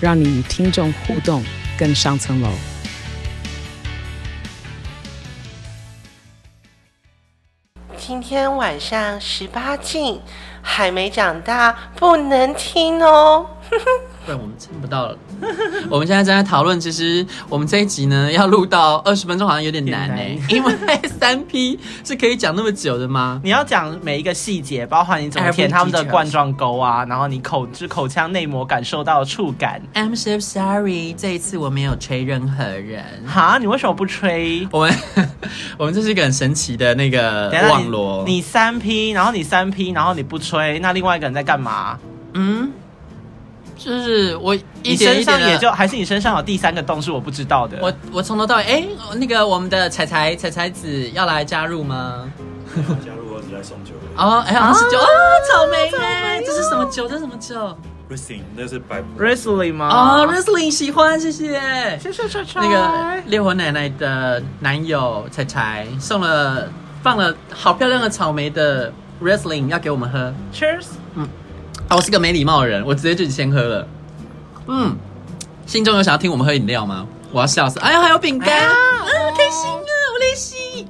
让你与听众互动更上层楼。今天晚上十八禁，还没长大不能听哦。不然我们撑不到了。我们现在正在讨论，其实我们这一集呢要录到二十分钟，好像有点难哎，因为三 P 是可以讲那么久的吗？你要讲每一个细节，包括你怎么舔他们的冠状沟啊，然后你口就口腔内膜感受到的触感。I'm so sorry，这一次我没有吹任何人。哈，你为什么不吹？我们 我们这是一个很神奇的那个网罗。你三 P，然后你三 P，然后你不吹，那另外一个人在干嘛？嗯。就是我一点一点，你身上也就还是你身上有第三个洞是我不知道的。我我从头到尾，哎、欸，那个我们的彩彩彩彩子要来加入吗？加入我只来送酒。哦，哎、欸，好像是酒啊，草莓耶，这是什么酒？这是什么酒？Riesling，那是白 Riesling 吗？哦，Riesling 喜欢，谢谢，谢谢彩彩。那个烈火奶奶的男友彩彩送了放了好漂亮的草莓的 Riesling 要给我们喝，Cheers，嗯。啊，我是个没礼貌的人，我直接就先喝了。嗯，心中有想要听我们喝饮料吗？我要笑死！哎呀，还有饼干，啊，开心啊，我练习。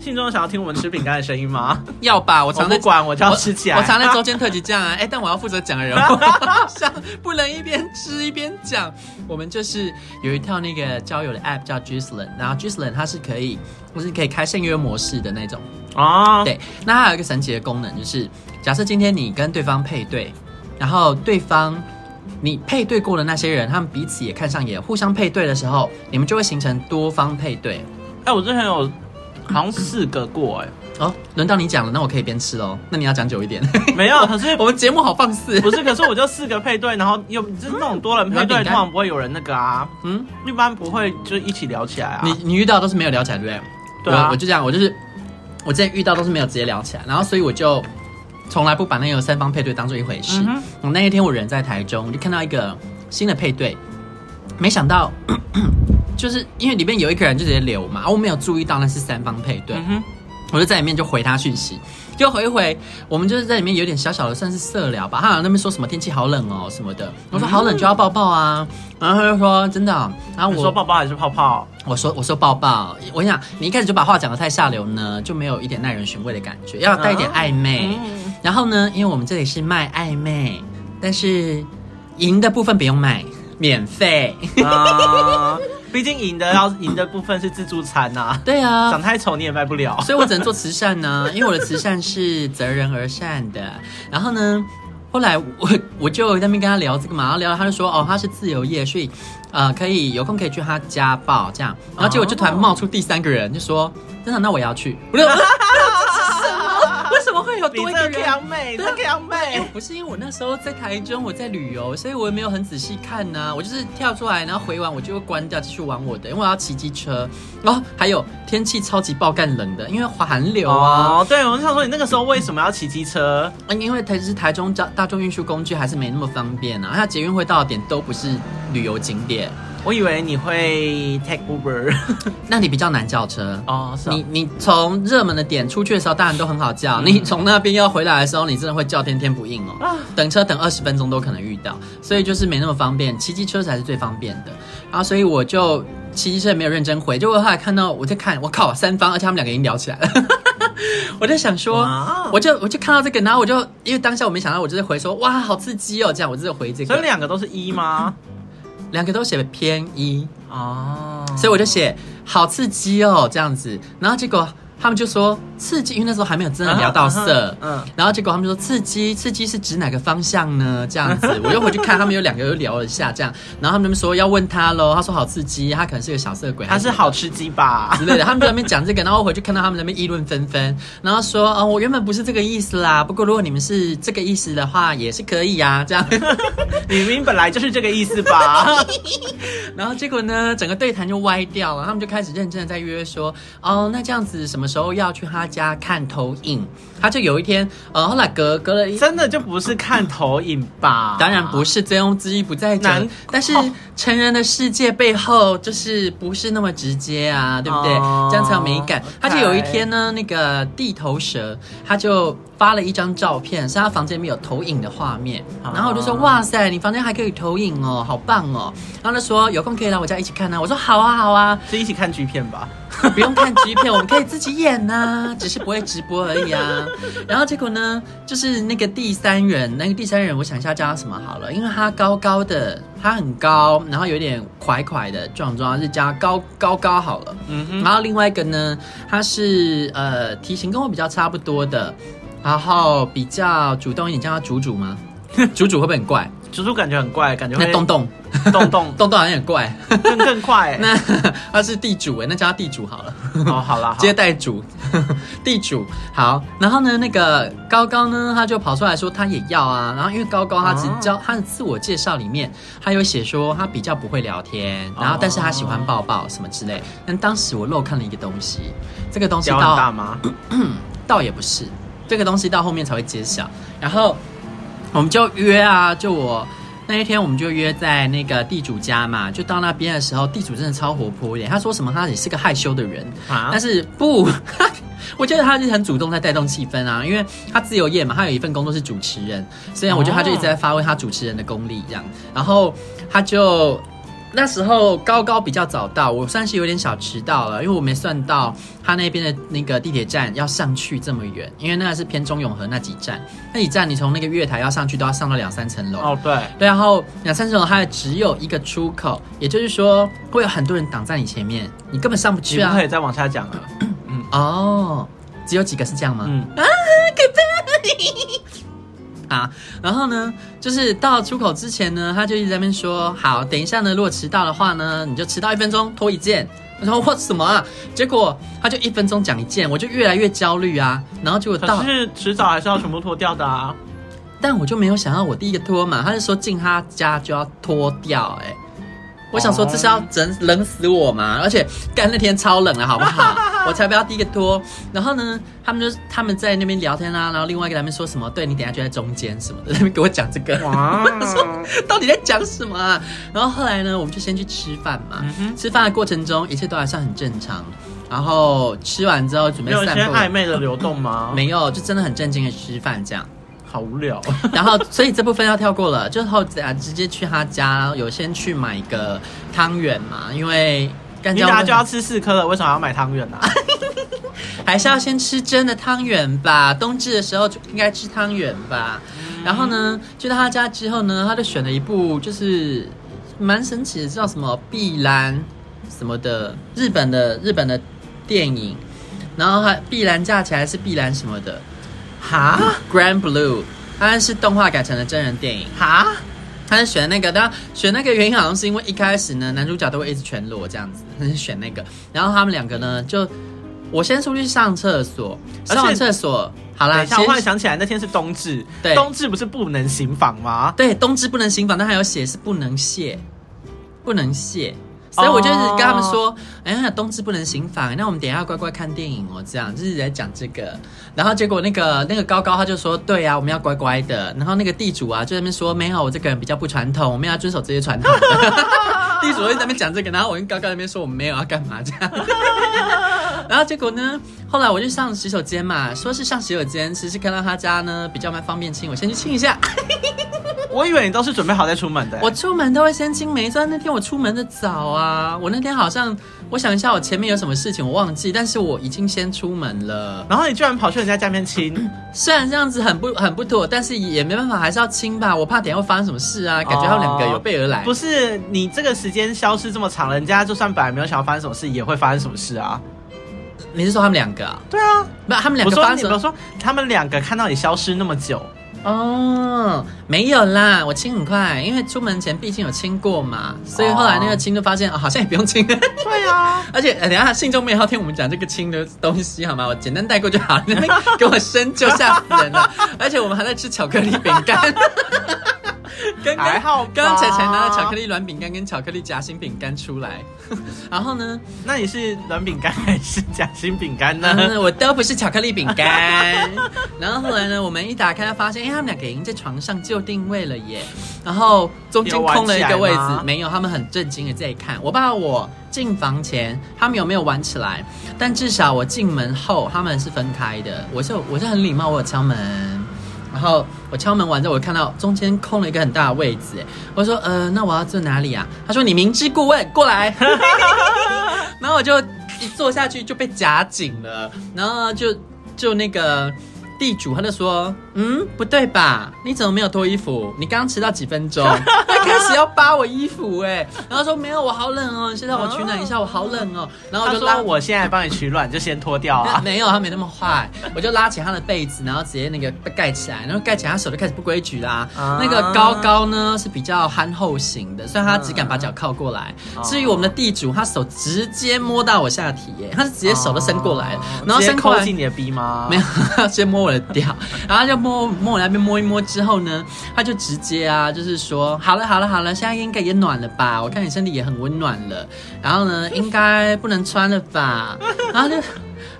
心中有想要听我们吃饼干的声音吗？要吧，我常在不管，我就要吃起来。我常在周间特辑这样啊，哎，但我要负责讲的人，像不能一边吃一边讲。我们就是有一套那个交友的 app 叫 Gislin，然后 Gislin 它是可以，就是可以开限约模式的那种啊。对，那还有一个神奇的功能，就是。假设今天你跟对方配对，然后对方你配对过的那些人，他们彼此也看上眼，互相配对的时候，你们就会形成多方配对。哎，我之前有 好像四个过哎。哦，轮到你讲了，那我可以边吃哦。那你要讲久一点。没有，可是 我们节目好放肆。不是，可是我就四个配对，然后又就是那种多人配对，通常不会有人那个啊。嗯，一般不会就一起聊起来啊。你你遇到都是没有聊起来，对不对？对啊。我就这样，我就是我之前遇到都是没有直接聊起来，然后所以我就。从来不把那个三方配对当做一回事。那一天我人在台中，我就看到一个新的配对，没想到 就是因为里面有一个人就直接留嘛，我没有注意到那是三方配对，我就在里面就回他讯息，就回一回，我们就是在里面有点小小的算是色聊吧。他好像那边说什么天气好冷哦什么的，我说好冷就要抱抱啊，然后他就说真的，然后我说抱抱还是泡泡？我说我说抱抱，我想你一开始就把话讲得太下流呢，就没有一点耐人寻味的感觉，要带一点暧昧。嗯然后呢，因为我们这里是卖暧昧，但是赢的部分不用卖，免费。啊，毕竟赢的要赢的部分是自助餐呐、啊。对啊，长太丑你也卖不了，所以我只能做慈善呢、啊。因为我的慈善是择人而善的。然后呢，后来我 我就在那边跟他聊这个嘛，然后聊，他就说哦，他是自由业，所以呃可以有空可以去他家报这样。然后结果就突然冒出第三个人，就说真的，那我也要去。不是怎么会有多一个人？强美，这强美。不是因为我那时候在台中，我在旅游，所以我也没有很仔细看呐、啊。我就是跳出来，然后回完我就会关掉，继续玩我的。因为我要骑机车，哦，还有天气超级爆干冷的，因为寒流啊。哦，对，我就想说你那个时候为什么要骑机车？因为台是台中交大众运输工具还是没那么方便啊。它捷运会到的点都不是旅游景点。我以为你会 take Uber，那你比较难叫车哦。是哦，你你从热门的点出去的时候，当然都很好叫。嗯、你从那边要回来的时候，你真的会叫天天不应哦。啊、等车等二十分钟都可能遇到，所以就是没那么方便。骑机车才是最方便的。然后所以我就骑机车也没有认真回，就后来看到我在看，我靠，三方，而且他们两个已经聊起来了。我就想说，我就我就看到这个，然后我就因为当下我没想到，我就是回说，哇，好刺激哦，这样我就是回这个。所以两个都是一吗？两个都写偏一。哦，所以我就写好刺激哦这样子，然后结果他们就说刺激，因为那时候还没有真的聊到色，嗯，嗯，然后结果他们就说刺激，刺激是指哪个方向呢？这样子，我又回去看，他们有两个又聊了一下，这样，然后他们说要问他喽，他说好刺激，他可能是个小色鬼，他是好吃鸡吧？之类的，他们在那边讲这个，然后我回去看到他们在那边议论纷纷，然后说哦，我原本不是这个意思啦，不过如果你们是这个意思的话，也是可以呀、啊，这样，你明明本来就是这个意思吧？然后结果呢，整个对谈就歪掉了，他们就开始认真的在约说，哦，那这样子什么时候要去他家看投影？他就有一天，呃，后来隔隔了一，真的就不是看投影吧？当然不是，醉翁之意不在酒。但是成人的世界背后就是不是那么直接啊，对不对？哦、这样才有美感。他就有一天呢，那个地头蛇他就发了一张照片，是他房间里面有投影的画面，然后我就说：“哇塞，你房间还可以投影哦，好棒哦！”然后他说：“有空可以来我家一起看啊。”我说：“好啊，好啊，就一起看 G 片吧？” 不用看 G 片，我们可以自己演呐、啊，只是不会直播而已啊。然后结果呢，就是那个第三人，那个第三人，我想一下叫他什么好了，因为他高高的，他很高，然后有点块块的壮壮，是叫高高高好了。嗯哼。然后另外一个呢，他是呃体型跟我比较差不多的，然后比较主动一点，叫他主主吗？主主会不会很怪？主主感觉很怪，感觉会那洞洞洞洞 洞洞好像很怪，更更快。那他是地主哎，那叫他地主好了。哦，好了，接待主，地主好。然后呢，那个高高呢，他就跑出来说他也要啊。然后因为高高他只教他的自我介绍里面，他有写说他比较不会聊天，然后但是他喜欢抱抱什么之类。但当时我漏看了一个东西，这个东西到大吗？倒也不是，这个东西到后面才会揭晓。然后。我们就约啊，就我那一天，我们就约在那个地主家嘛。就到那边的时候，地主真的超活泼一点。他说什么，他也是个害羞的人啊，但是不，我觉得他是很主动在带动气氛啊，因为他自由业嘛，他有一份工作是主持人，所以我觉得他就一直在发挥他主持人的功力这样。然后他就。那时候高高比较早到，我算是有点小迟到了，因为我没算到他那边的那个地铁站要上去这么远，因为那个是偏中永和那几站，那几站你从那个月台要上去都要上到两三层楼。哦，对，对，然后两三层楼它只有一个出口，也就是说会有很多人挡在你前面，你根本上不去啊。你可以再往下讲了。嗯，哦，只有几个是这样吗？嗯啊，可怕。啊，然后呢，就是到出口之前呢，他就一直在那边说：“好，等一下呢，如果迟到的话呢，你就迟到一分钟，脱一件。”我说：“我什么啊？”结果他就一分钟讲一件，我就越来越焦虑啊。然后结果到，可是迟早还是要全部脱掉的啊。但我就没有想到我第一个脱嘛，他是说进他家就要脱掉，欸，哎。我想说这是要整冷死我嘛，而且干那天超冷了，好不好？我才不要第一个脱。然后呢，他们就他们在那边聊天啊，然后另外一个他们说什么？对，你等下就在中间什么的，他们给我讲这个。哇，说到底在讲什么啊？然后后来呢，我们就先去吃饭嘛。嗯、吃饭的过程中，一切都还算很正常。然后吃完之后准备散步。有些暧昧的流动吗？没有，就真的很正经的吃饭这样。好无聊，然后所以这部分要跳过了，就后啊直接去他家，有先去买一个汤圆嘛，因为人家就要吃四颗了，为什么要买汤圆呢？还是要先吃真的汤圆吧，冬至的时候就应该吃汤圆吧。嗯、然后呢，去到他家之后呢，他就选了一部就是蛮神奇的，叫什么碧蓝什么的日本的日本的电影，然后还碧蓝架起来是碧蓝什么的。哈，Grand Blue，它是动画改成了真人电影。哈，他是选那个，当然选那个原因好像是因为一开始呢，男主角都会一直全裸这样子，他是选那个。然后他们两个呢，就我先出去上厕所，上完厕所，好啦。我突然想起来，那天是冬至，对，冬至不是不能行房吗？对，冬至不能行房，但还有写是不能泄，不能卸。所以我就是跟他们说，哎呀，冬至不能行房，那我们等一下要乖乖看电影哦，这样就是在讲这个。然后结果那个那个高高他就说，对呀、啊，我们要乖乖的。然后那个地主啊就在那边说，没有，我这个人比较不传统，我们要遵守这些传统。地主就在那边讲这个，然后我跟高高那边说，我们没有要干嘛这样。然后结果呢，后来我就上洗手间嘛，说是上洗手间，其实看到他家呢比较蛮方便亲，我先去亲一下。我以为你都是准备好再出门的。我出门都会先亲，没错。那天我出门的早啊，我那天好像，我想一下，我前面有什么事情我忘记，但是我已经先出门了。然后你居然跑去人家家里面亲，虽然这样子很不很不妥，但是也没办法，还是要亲吧。我怕等下会发生什么事啊，感觉他们两个有备而来。不是你这个时间消失这么长，人家就算本来没有想要发生什么事，也会发生什么事啊。你是说他们两个？对啊，不，他们两个我发生。说你们说他们两个看到你消失那么久。哦，没有啦，我亲很快，因为出门前毕竟有亲过嘛，所以后来那个亲就发现，哦，哦，好像也不用亲。对啊，而且等一下信中没有要听我们讲这个亲的东西好吗？我简单带过就好，了给我深究吓死人了。而且我们还在吃巧克力饼干。刚刚好，刚刚才才拿了巧克力软饼干跟巧克力夹心饼干出来，然后呢？那你是软饼干还是夹心饼干呢？嗯，我都不是巧克力饼干。然后后来呢？我们一打开，发现，哎，他们两个已经在床上就定位了耶。然后中间空了一个位置，没有，他们很震惊的在看。我不知道我进房前他们有没有玩起来，但至少我进门后他们是分开的。我是我是很礼貌，我有敲门。然后我敲门完之后，我看到中间空了一个很大的位置，我说：“呃，那我要坐哪里啊？”他说：“你明知故问，过来。”然后我就一坐下去就被夹紧了，然后就就那个。地主他就说：“嗯，不对吧？你怎么没有脱衣服？你刚刚迟到几分钟？他 开始要扒我衣服哎，然后说没有，我好冷哦，现在我取暖一下，我好冷哦。然后我就拉，我现在帮你取暖，就先脱掉啊。没有，他没那么坏，我就拉起他的被子，然后直接那个盖起来，然后盖起来，他手就开始不规矩啦。那个高高呢是比较憨厚型的，所以他只敢把脚靠过来。至于我们的地主，他手直接摸到我下体耶，他是直接手都伸过来，然后伸抠进你的逼吗？没有，先摸我。的屌，然后就摸摸我那边摸一摸之后呢，他就直接啊，就是说好了好了好了，现在应该也暖了吧？我看你身体也很温暖了，然后呢，应该不能穿了吧？然后就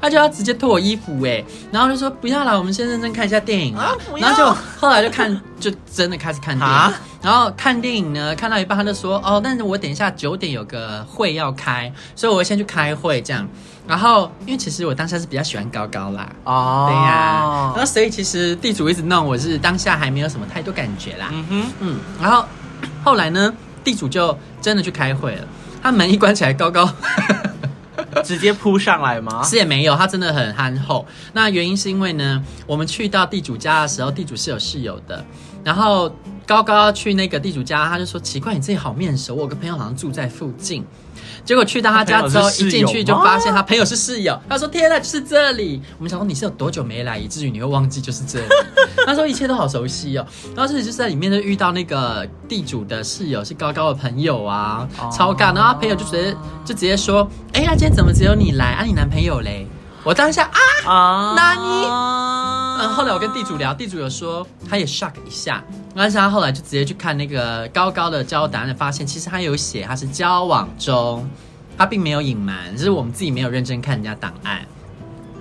他就要直接脱我衣服哎，然后就说不要了，我们先认真看一下电影啊。然后就后来就看，就真的开始看电影。啊、然后看电影呢，看到一半他就说哦，但是我等一下九点有个会要开，所以我会先去开会这样。然后，因为其实我当下是比较喜欢高高啦，哦，对呀、啊，然后所以其实地主一直弄我是当下还没有什么太多感觉啦，嗯哼，嗯，然后后来呢，地主就真的去开会了，他门一关起来，高高 直接扑上来吗？是也没有，他真的很憨厚。那原因是因为呢，我们去到地主家的时候，地主是有室友的，然后高高去那个地主家，他就说奇怪，你这里好面熟，我有个朋友好像住在附近。结果去到他家之后，一进去就发现他朋友是室友。他说：“天哪，就是这里！”我们想说你是有多久没来，以至于你会忘记就是这里。他说一切都好熟悉哦。然后这里就是在里面就遇到那个地主的室友是高高的朋友啊，超尬。然后他朋友就直接就直接说：“哎呀，今天怎么只有你来啊？你男朋友嘞？”我当下啊，那你？嗯，后来我跟地主聊，地主有说他也 shock 一下。但是他后来就直接去看那个高高的交友答案，发现其实他有写他是交往中，他并没有隐瞒，只是我们自己没有认真看人家档案。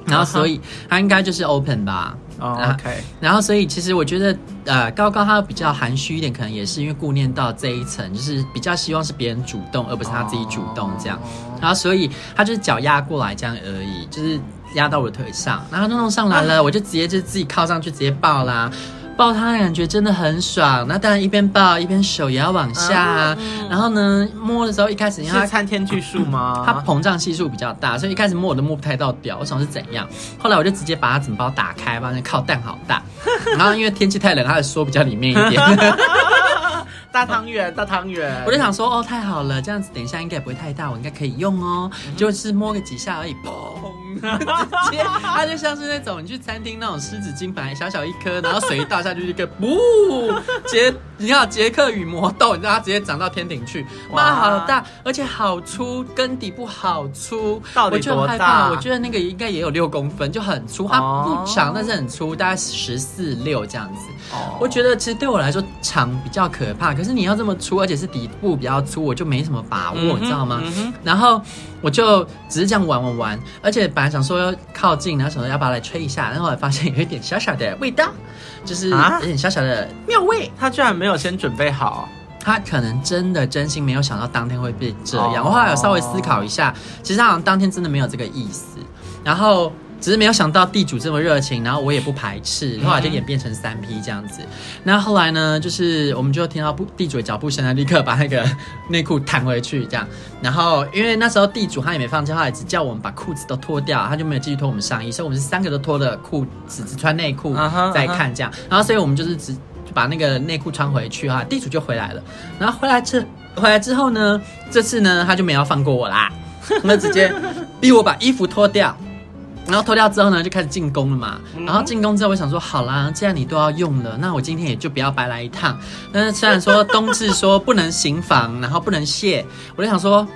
然后所以他应该就是 open 吧。哦，OK。然后所以其实我觉得，呃，高高他比较含蓄一点，可能也是因为顾念到这一层，就是比较希望是别人主动，而不是他自己主动这样。然后所以他就是脚压过来这样而已，就是压到我的腿上，然后弄弄上来了，我就直接就自己靠上去，直接抱啦。抱他的感觉真的很爽，那当然一边抱一边手也要往下，啊嗯、然后呢摸的时候一开始因为参天巨树吗？它膨胀系数比较大，所以一开始摸我都摸不太到屌，我想是怎样？后来我就直接把它整包打开，发现靠蛋好大，然后因为天气太冷，它的缩比较里面一点。大汤圆，大汤圆，我就想说哦，太好了，这样子等一下应该也不会太大，我应该可以用哦，嗯、就是摸个几下而已，砰，直接它就像是那种你去餐厅那种湿纸巾，本来小小一颗，然后水一倒下去一个，不，杰，你看杰克与魔豆，你知道它直接长到天顶去，哇，好大，而且好粗，根底部好粗，到底多大？我就害怕，我觉得那个应该也有六公分，就很粗，它不长，但是很粗，大概十四六这样子。哦，我觉得其实对我来说长比较可怕。可是你要这么粗，而且是底部比较粗，我就没什么把握，你知道吗？然后我就只是这样玩玩玩，而且本来想说要靠近，然后想说要把它来吹一下，然后后来发现有一点小小的味道，就是有点小小的妙味。啊、他居然没有先准备好，他可能真的真心没有想到当天会变这样。哦、我后来有稍微思考一下，其实他好像当天真的没有这个意思，然后。只是没有想到地主这么热情，然后我也不排斥，后来就演变成三 P 这样子。那后来呢，就是我们就听到不地主的脚步声，立刻把那个内裤弹回去这样。然后因为那时候地主他也没放弃，后来只叫我们把裤子都脱掉，他就没有继续脱我们上衣，所以我们是三个都脱了裤子，只穿内裤在看这样。然后所以我们就是只就把那个内裤穿回去哈，地主就回来了。然后回来之回来之后呢，这次呢他就没有放过我啦，那直接逼我把衣服脱掉。然后脱掉之后呢，就开始进攻了嘛。然后进攻之后，我想说，好啦，既然你都要用了，那我今天也就不要白来一趟。但是虽然说冬至说不能行房，然后不能卸，我就想说。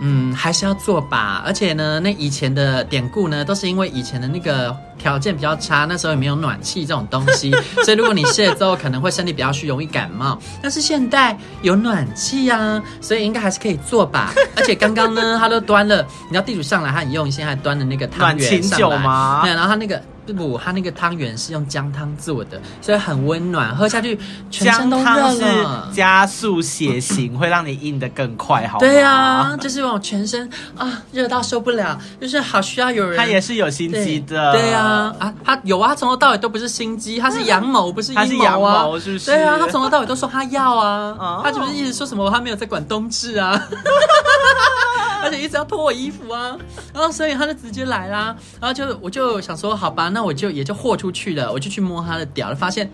嗯，还是要做吧。而且呢，那以前的典故呢，都是因为以前的那个条件比较差，那时候也没有暖气这种东西，所以如果你卸了之后，可能会身体比较虚，容易感冒。但是现在有暖气啊，所以应该还是可以做吧。而且刚刚呢，他都端了，你知道地主上来，他很用心，还端了那个汤圆上来。暖酒吗？对，然后他那个。不，它那个汤圆是用姜汤做的，所以很温暖，喝下去全身都热了。是加速血型，会让你硬的更快，好吗？对啊，就是我全身啊热到受不了，就是好需要有人。他也是有心机的，对，对啊啊，他有啊，他从头到尾都不是心机，他是阳谋，不是阴谋啊，他是阳谋是不是？对啊，他从头到尾都说他要啊，哦、他就是一直说什么他没有在管冬至啊。而且一直要脱我衣服啊，然后所以他就直接来啦，然后就我就想说，好吧，那我就也就豁出去了，我就去摸他的屌，发现。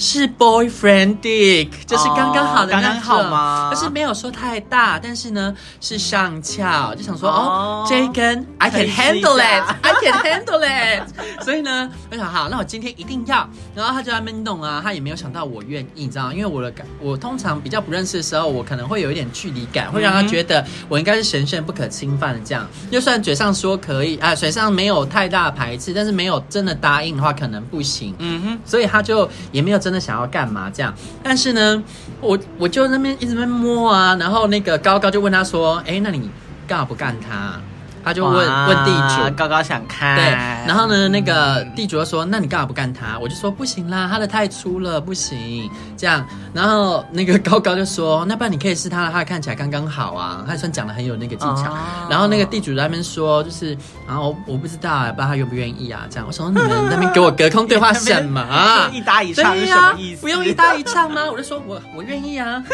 是 boyfriend dick，就是刚刚好的那种，刚刚好吗？但是没有说太大，但是呢是上翘，就想说哦，这一根 I can handle it，I can handle it。所以呢，我想好，那我今天一定要。然后他就在那边弄啊，他也没有想到我愿意，你知道，因为我的感，我通常比较不认识的时候，我可能会有一点距离感，会让他觉得我应该是神圣不可侵犯的这样。就算嘴上说可以啊，嘴上没有太大的排斥，但是没有真的答应的话，可能不行。嗯哼，所以他就也没有真。真的想要干嘛这样？但是呢，我我就那边一直在摸啊，然后那个高高就问他说：“哎，那你干不干他？”他就问问地主，高高想看。对，然后呢，那个地主就说：“那你干嘛不干他？”我就说：“不行啦，他的太粗了，不行。”这样，然后那个高高就说：“那不然你可以试他的，他看起来刚刚好啊。”他算讲的很有那个技巧。然后那个地主在那边说：“就是，然后我不知道啊，不知道他愿不愿意啊。”这样，我说：“你们那边给我隔空对话什么啊？一搭一唱是什么意思？不用一搭一唱吗？”我就说：“我我愿意啊。”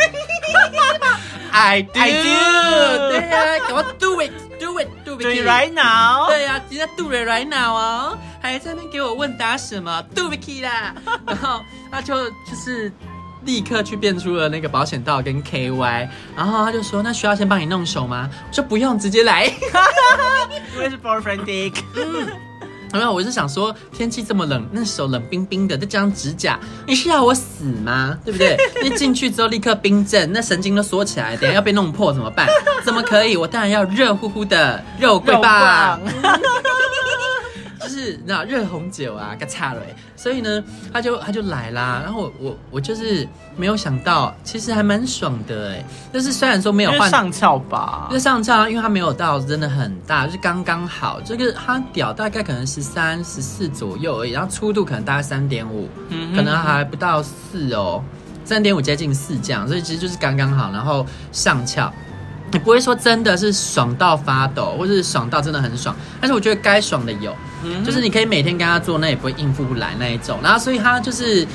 I do，, I do. 对呀、啊，给我 do it，do right now。对呀、啊，直接 do it right now 哦，还在那边给我问答什么，do it 啦。然后他就就是立刻去变出了那个保险套跟 KY，然后他就说：“那需要先帮你弄手吗？”我说：“不用，直接来。”我也是 boyfriend dick。没有，我是想说，天气这么冷，那手冷冰冰的，再加上指甲，你是要我死吗？对不对？一进去之后立刻冰镇，那神经都缩起来，等下要被弄破怎么办？怎么可以？我当然要热乎乎的肉桂棒。就是那热红酒啊，嘎嚓了，所以呢，他就他就来啦。然后我我我就是没有想到，其实还蛮爽的哎。就是虽然说没有换上翘吧，就上翘，因为它没有到真的很大，就是刚刚好。这个它屌大概可能十三、十四左右而已，然后粗度可能大概三点五，可能还不到四哦，三点五接近四这样，所以其实就是刚刚好。然后上翘。你不会说真的是爽到发抖，或是爽到真的很爽，但是我觉得该爽的有，嗯、就是你可以每天跟他做，那也不会应付不来那一种。然后所以他就是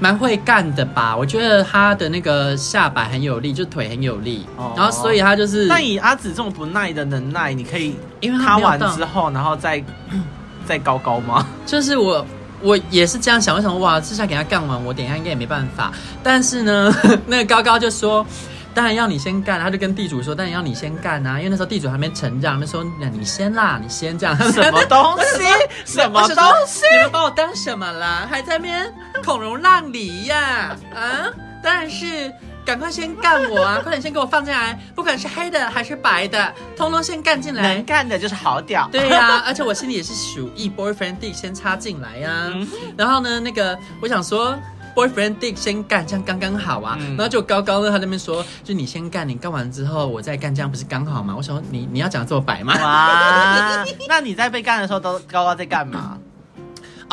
蛮会干的吧？我觉得他的那个下摆很有力，就腿很有力。哦、然后所以他就是，那以阿紫这种不耐的能耐，你可以因为他完之后，然后再 再高高吗？就是我我也是这样想，为什么哇？这下给他干完，我等一下应该也没办法。但是呢，那个高高就说。当然要你先干，他就跟地主说：“当然要你先干啊，因为那时候地主还没成长，那时候那你先啦，你先这样。”什么东西？什么东西？你们把我当什么啦？还在那边孔融让梨呀？啊，当然是赶快先干我啊！快点先给我放进来，不管是黑的还是白的，通通先干进来。能干的就是好屌。对呀、啊，而且我心里也是属意 boyfriend dick 先插进来呀、啊。嗯、然后呢，那个我想说。Boyfriend dick 先干，这样刚刚好啊。嗯、然后就高高呢他那边说，就你先干，你干完之后我再干，这样不是刚好吗？我说你你要讲这么白吗？哇，那你在被干的时候都高高在干嘛？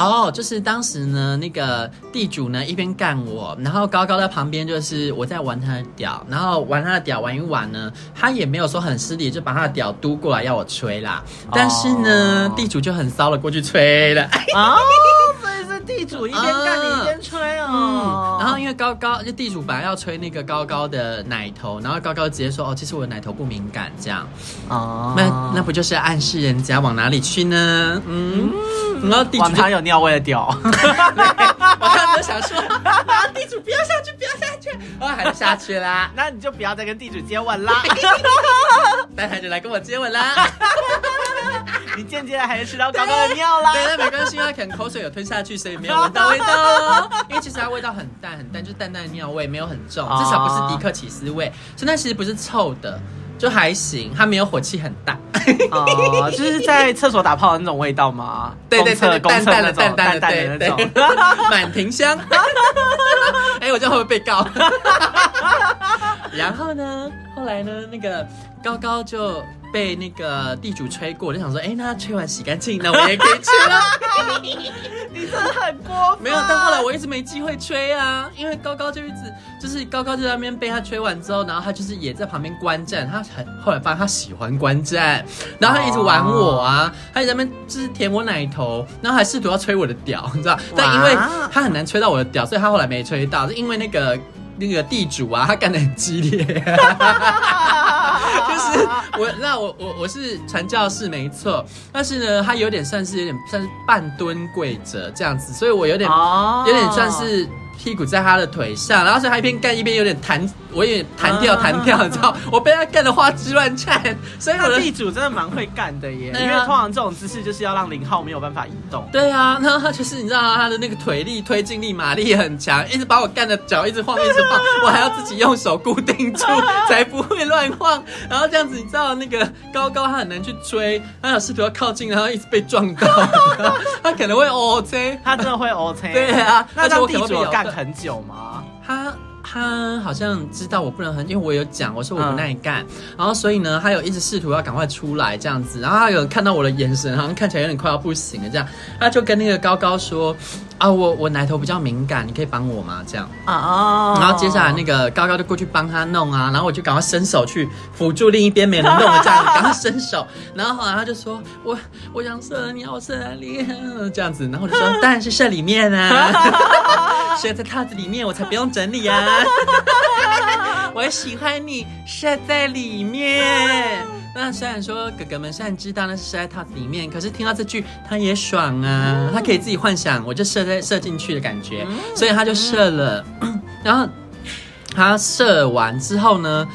哦，oh, 就是当时呢，那个地主呢一边干我，然后高高在旁边，就是我在玩他的屌，然后玩他的屌玩一玩呢，他也没有说很失礼，就把他的屌嘟过来要我吹啦。但是呢，oh. 地主就很骚了，过去吹了。哦。Oh. 地主一边干你一边吹哦、嗯，然后因为高高就地主本来要吹那个高高的奶头，然后高高直接说哦，其实我的奶头不敏感这样哦，那那不就是暗示人家往哪里去呢？嗯，然后地主他有尿味的屌，我刚刚想说，地主不要下去，不要下去，我还是下去啦，那你就不要再跟地主接吻啦，但他就来跟我接吻啦。你间接还是吃到高高的尿啦。对，那没关系，因为可能口水有吞下去，所以没有闻到味道哦。因为其实它味道很淡很淡，就淡淡的尿味，没有很重，至少不是迪克起司味。所以它其实不是臭的，就还行，他没有火气很大。哦，就是在厕所打炮的那种味道吗？对对对，淡淡的淡淡的那种，满庭香。哎，我这样会不会被告？然后呢，后来呢，那个高高就。被那个地主吹过，我就想说，哎、欸，那他吹完洗干净，那我也可以吹了。你真的很过分。没有，但后来我一直没机会吹啊，因为高高就一直就是高高就在那边被他吹完之后，然后他就是也在旁边观战，他很后来发现他喜欢观战，然后他一直玩我啊，他在那边就是舔我奶头，然后还试图要吹我的屌，你知道？但因为他很难吹到我的屌，所以他后来没吹到，是因为那个那个地主啊，他干得很激烈。就是 我，那我我我是传教士没错，但是呢，他有点算是有点算是半蹲跪着这样子，所以我有点有点算是。屁股在他的腿上，然后所以他一边干一边有点弹，我有点弹跳弹跳，你知道，我被他干的花枝乱颤。所以我的地主真的蛮会干的耶，因为通常这种姿势就是要让零号没有办法移动。对啊，然后他就是你知道他的那个腿力、推进力、马力很强，一直把我干的脚一直晃，一直晃，我还要自己用手固定住，才不会乱晃。然后这样子，你知道那个高高他很难去追，他有试图要靠近，然后一直被撞到，他可能会 O C，他真的会 O C。对啊，那让地主干。很久吗？他他好像知道我不能很，因为我有讲，我说我不耐干，然后所以呢，他有一直试图要赶快出来这样子，然后他有看到我的眼神，好像看起来有点快要不行了，这样，他就跟那个高高说。啊，我我奶头比较敏感，你可以帮我吗？这样啊，然后接下来那个高高就过去帮他弄啊，然后我就赶快伸手去辅助另一边没人弄的这样，赶快伸手，然后后来他就说，我我想射你，要我射哪里？这样子，然后我就说，当然是射里面啊，射在套子里面，我才不用整理啊，我喜欢你射在里面。那虽然说哥哥们虽然知道那是射在套子里面，可是听到这句他也爽啊，他可以自己幻想我就射在射进去的感觉，所以他就射了。然后他射完之后呢，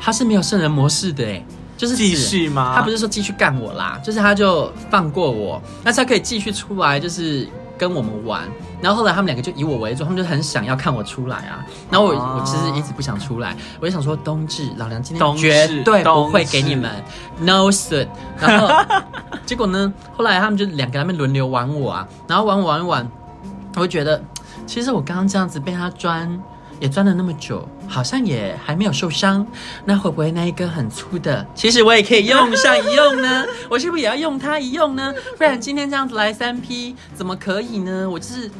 他是没有圣人模式的诶，就是继续吗？他不是说继续干我啦，就是他就放过我，但是他可以继续出来，就是。跟我们玩，然后后来他们两个就以我为主，他们就很想要看我出来啊。然后我、哦、我其实一直不想出来，我就想说冬至老娘今天 绝对不会给你们 no shit。然后 结果呢，后来他们就两个他们轮流玩我啊，然后玩我玩一玩，我就觉得其实我刚刚这样子被他钻。也钻了那么久，好像也还没有受伤，那会不会那一根很粗的，其实我也可以用上一用呢？我是不是也要用它一用呢？不然今天这样子来三批，怎么可以呢？我就是。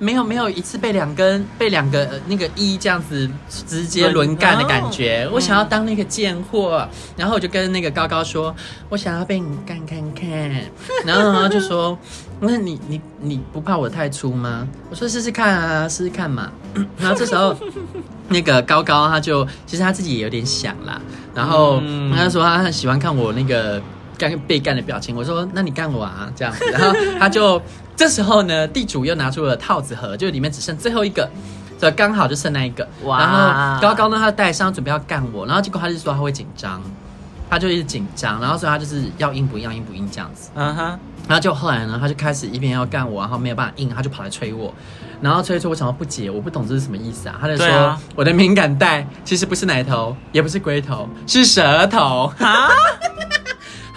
没有没有一次被两根被两个那个一这样子直接轮干的感觉，哦、我想要当那个贱货，然后我就跟那个高高说，我想要被你干看看，然后他就说，那你你你不怕我太粗吗？我说试试看啊，试试看嘛。然后这时候那个高高他就其实他自己也有点想啦，然后他就说他很喜欢看我那个干被干的表情，我说那你干我啊这样子，然后他就。这时候呢，地主又拿出了套子盒，就里面只剩最后一个，所以刚好就剩那一个。哇！然后高高呢，他带伤准备要干我，然后结果他就说他会紧张，他就一直紧张，然后所以他就是要硬不硬，硬不硬这样子。嗯哼。然后就后来呢，他就开始一边要干我，然后没有办法硬，他就跑来催我，然后催催我，想要不解，我不懂这是什么意思啊？他就说、啊、我的敏感带其实不是奶头，也不是龟头，是舌头。哈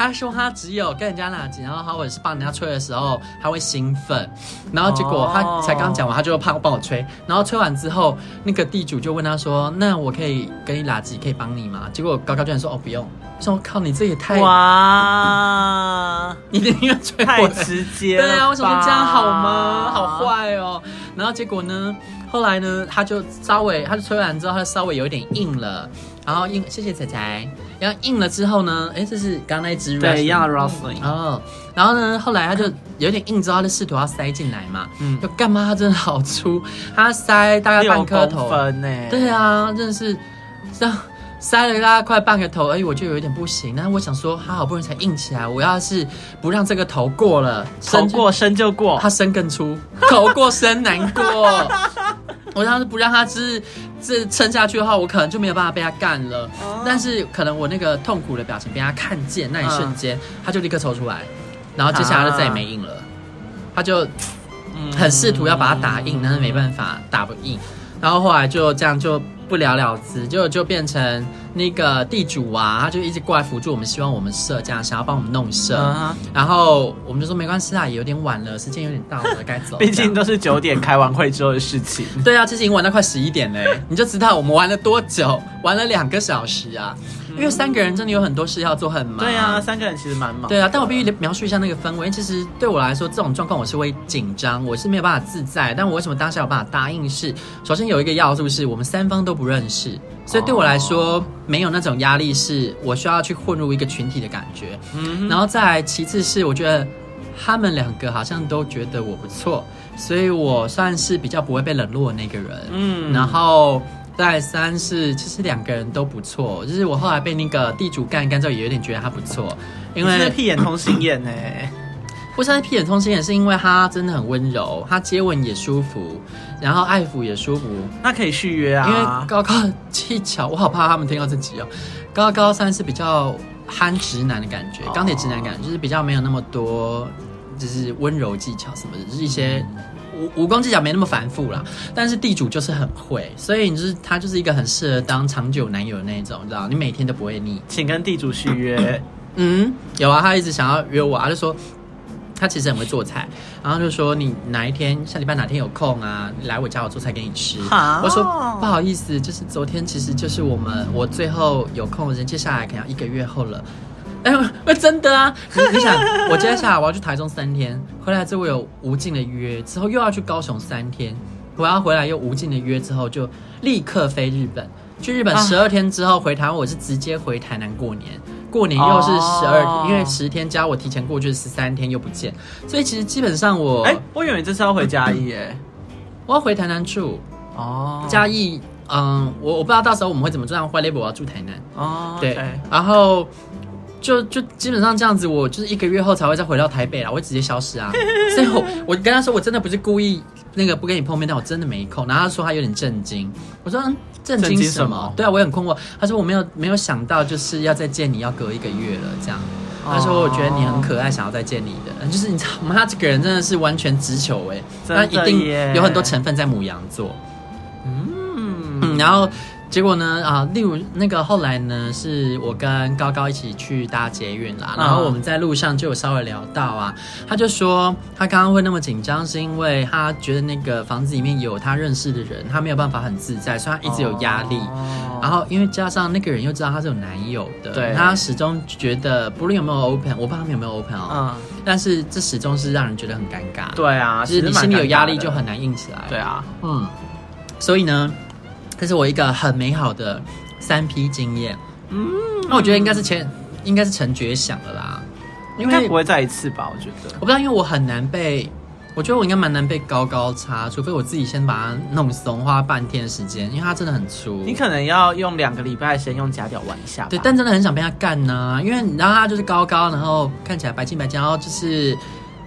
他说他只有跟人家拉紧，然后他或者是帮人家吹的时候，他会兴奋，然后结果他才刚讲完，他就怕帮我吹，然后吹完之后，那个地主就问他说：“那我可以跟你拉紧，可以帮你吗？”结果高高居然说：“哦，不用。”我说：“我靠，你这也太……哇，你的音乐吹太直接了，对啊，为什么这样好吗？好坏哦。”然后结果呢，后来呢，他就稍微，他就吹完之后，他就稍微有一点硬了。然后硬，谢谢彩彩。然后硬了之后呢，哎，这是刚刚那一只对一样的 Rosling 哦。然后呢，后来他就有点硬之后，他就试图要塞进来嘛。嗯，就干嘛？他真的好粗，他塞大概半颗头。分呢？对啊，真的是这样塞了大概快半个头，哎，我就有一点不行。那我想说，他好不容易才硬起来，我要是不让这个头过了，头过身就过，他身更粗，头过身难过。我要是不让他就是这撑下去的话，我可能就没有办法被他干了。但是可能我那个痛苦的表情被他看见，那一瞬间，他就立刻抽出来，然后接下来就再也没印了，他就很试图要把它打印，但是没办法打不印，然后后来就这样就不了了之，就就变成。那个地主啊，他就一直过来辅助我们，希望我们设这样，想要帮我们弄设。Uh. 然后我们就说没关系啦，也有点晚了，时间有点到了，该走。毕竟都是九点开完会之后的事情。对啊，其实已经玩到快十一点嘞，你就知道我们玩了多久，玩了两个小时啊。因为三个人真的有很多事要做，很忙。对啊，三个人其实蛮忙。对啊，但我必须描述一下那个氛围。其实对我来说，这种状况我是会紧张，我是没有办法自在。但我为什么当下有办法答应是？首先有一个要素是我们三方都不认识，所以对我来说没有那种压力，是我需要去混入一个群体的感觉。嗯，然后再来其次是我觉得他们两个好像都觉得我不错，所以我算是比较不会被冷落的那个人。嗯，然后。再三是，其实两个人都不错。就是我后来被那个地主干干之后，也有点觉得他不错，因为屁眼通心眼呢。不是屁眼通心眼，是因为他真的很温柔，他接吻也舒服，然后爱抚也舒服。那可以续约啊。因为高高技巧，我好怕他们听到这集哦。高高三是比较憨直男的感觉，钢铁直男感觉就是比较没有那么多，就是温柔技巧什么的，就是一些。武功技巧没那么繁复啦，但是地主就是很会，所以你就是他就是一个很适合当长久男友的那种，你知道？你每天都不会腻。请跟地主续约。嗯，有啊，他一直想要约我，他就说他其实很会做菜，然后就说你哪一天下礼拜哪天有空啊，来我家我做菜给你吃。好我说不好意思，就是昨天其实就是我们我最后有空的人，接下来可能要一个月后了。哎，那真的啊！你你想，我接下来我要去台中三天，回来之后我有无尽的约，之后又要去高雄三天，我要回来又无尽的约，之后就立刻飞日本。去日本十二天之后回台湾，我是直接回台南过年，过年又是十二，哦、因为十天加我提前过去十三天又不见，所以其实基本上我，哎，我以为这次要回嘉义，哎，我要回台南住哦，嘉义，嗯，我我不知道到时候我们会怎么做，但坏 label 我要住台南哦，对，okay. 然后。就就基本上这样子，我就是一个月后才会再回到台北啦，我会直接消失啊。所以我我跟他说，我真的不是故意那个不跟你碰面，但我真的没空。然后他说他有点震惊，我说嗯，震惊什么？对啊，我也很困惑。他说我没有没有想到就是要再见你要隔一个月了这样。他说我觉得你很可爱，想要再见你的，就是你知道吗？他这个人真的是完全直球哎，那一定有很多成分在母羊座。嗯，嗯，然后。结果呢？啊，例如那个后来呢，是我跟高高一起去搭捷运啦，然后我们在路上就有稍微聊到啊，他就说他刚刚会那么紧张，是因为他觉得那个房子里面有他认识的人，他没有办法很自在，所以他一直有压力。哦、然后因为加上那个人又知道他是有男友的，对，他始终觉得不论有没有 open，我不知道他们有没有 open 哦，嗯，但是这始终是让人觉得很尴尬。对啊，就是你心里有压力就很难硬起来。对啊，嗯，所以呢。这是我一个很美好的三 P 经验，嗯，那我觉得应该是前，应该是陈觉想了啦，应该不会再一次吧？我觉得，我不知道，因为我很难被，我觉得我应该蛮难被高高插，除非我自己先把它弄松，花半天的时间，因为它真的很粗，你可能要用两个礼拜先用假屌玩一下，对，但真的很想被他干呢、啊，因为你知道他就是高高，然后看起来白净白净，然后就是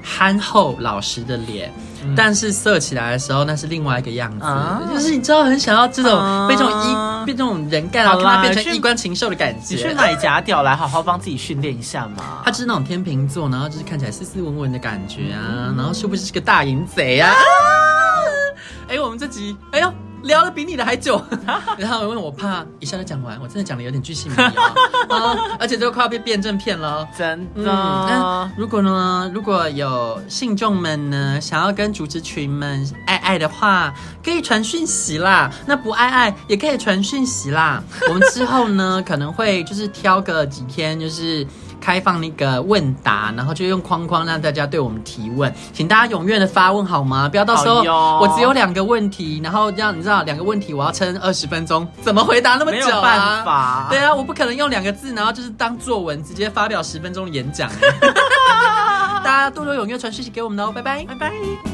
憨厚老实的脸。但是色起来的时候，那是另外一个样子，啊、就是你知道，很想要这种被这种衣、啊、被这种人干，然后看他变成衣冠禽兽的感觉。你去买假屌来好好帮自己训练一下嘛。他就是那种天秤座，然后就是看起来斯斯文文的感觉啊，嗯、然后是不是是个大淫贼啊？哎、啊欸，我们这集，哎呦。聊得比你的还久，然后我问我怕一下就讲完，我真的讲的有点巨细靡遗啊，而且都快要被辩证骗了，真的。如果呢，如果有信众们呢想要跟主持群们爱爱的话，可以传讯息啦。那不爱爱也可以传讯息啦。我们之后呢可能会就是挑个几天，就是。开放那个问答，然后就用框框让大家对我们提问，请大家踊跃的发问好吗？不要到时候我只有两个问题，然后让你知道两个问题我要撑二十分钟，怎么回答那么久啊？没有办法。对啊，我不可能用两个字，然后就是当作文直接发表十分钟的演讲。大家多多踊跃传讯息给我们哦，拜拜，拜拜。